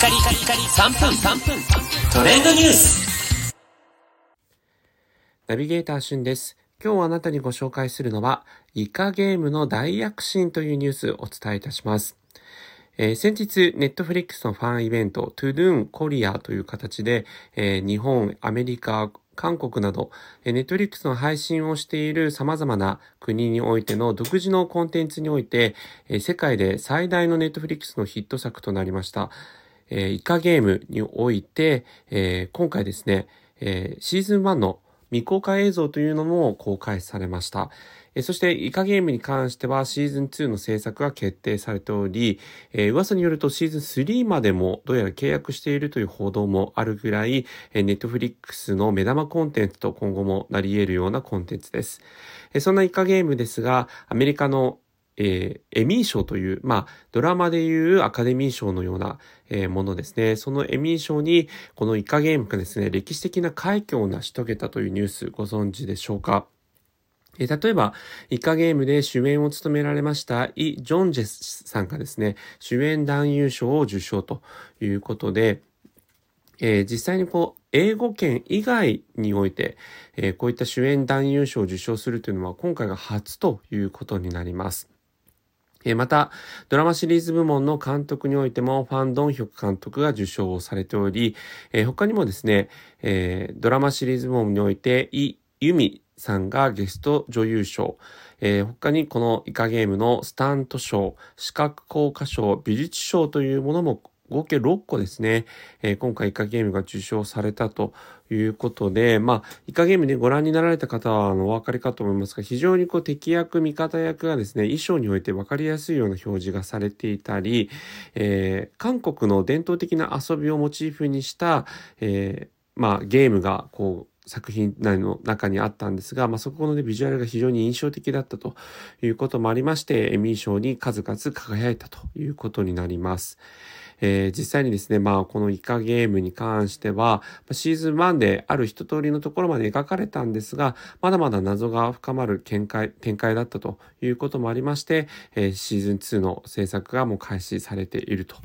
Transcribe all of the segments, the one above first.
カリカリカリ3分3分トレンドニュースナビゲーターしゅんです。今日あなたにご紹介するのは、イカゲームの大躍進というニュースをお伝えいたします。えー、先日、ネットフリックスのファンイベント、トゥドゥンコリアという形で、えー、日本、アメリカ、韓国など、ネットフリックスの配信をしている様々な国においての独自のコンテンツにおいて、世界で最大のネットフリックスのヒット作となりました、えイカゲームにおいてえ、今回ですねえ、シーズン1の未公開映像というのも公開されました。えそして、イカゲームに関してはシーズン2の制作が決定されており、えー、噂によるとシーズン3までもどうやら契約しているという報道もあるぐらい、え、ネットフリックスの目玉コンテンツと今後もなり得るようなコンテンツです。えー、そんなイカゲームですが、アメリカのえー、エミー賞という、まあ、ドラマでいうアカデミー賞のような、えー、ものですね。そのエミー賞に、このイカゲームがですね、歴史的な快挙を成し遂げたというニュースご存知でしょうか？え例えば、イカゲームで主演を務められましたイ・ジョンジェスさんがですね、主演男優賞を受賞ということで、えー、実際にこう、英語圏以外において、えー、こういった主演男優賞を受賞するというのは今回が初ということになります。また、ドラマシリーズ部門の監督においても、ファン・ドンヒョク監督が受賞をされており、え他にもですね、えドラマシリーズ部門において、イ・ユミさんがゲスト女優賞、え、他にこのイカゲームのスタント賞、視覚効果賞、美術賞というものも合計6個ですね、えー、今回イカゲームが受賞されたということで、まあ、イカゲームね、ご覧になられた方は、あの、お分かりかと思いますが、非常にこう、敵役、味方役がですね、衣装において分かりやすいような表示がされていたり、えー、韓国の伝統的な遊びをモチーフにした、えー、まあ、ゲームが、こう、作品内の中にあったんですが、まあ、そこのね、ビジュアルが非常に印象的だったということもありまして、エミー賞に数々輝いたということになります。えー、実際にですね、まあ、このイカゲームに関しては、シーズン1である一通りのところまで描かれたんですが、まだまだ謎が深まる展開、展開だったということもありまして、えー、シーズン2の制作がもう開始されていると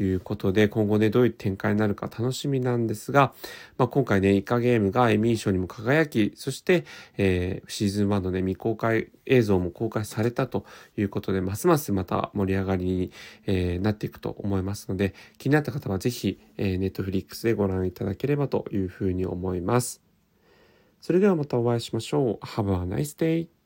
いうことで、今後ね、どういう展開になるか楽しみなんですが、まあ、今回ね、イカゲームがエミー賞にも輝き、そして、えー、シーズン1のね、未公開映像も公開されたということで、ますますまた盛り上がりに、えー、なっていくと思いますので、気になった方はぜひ、えー、ネットフリックスでご覧いただければというふうに思います。それではまたお会いしましょう。Have a nice day!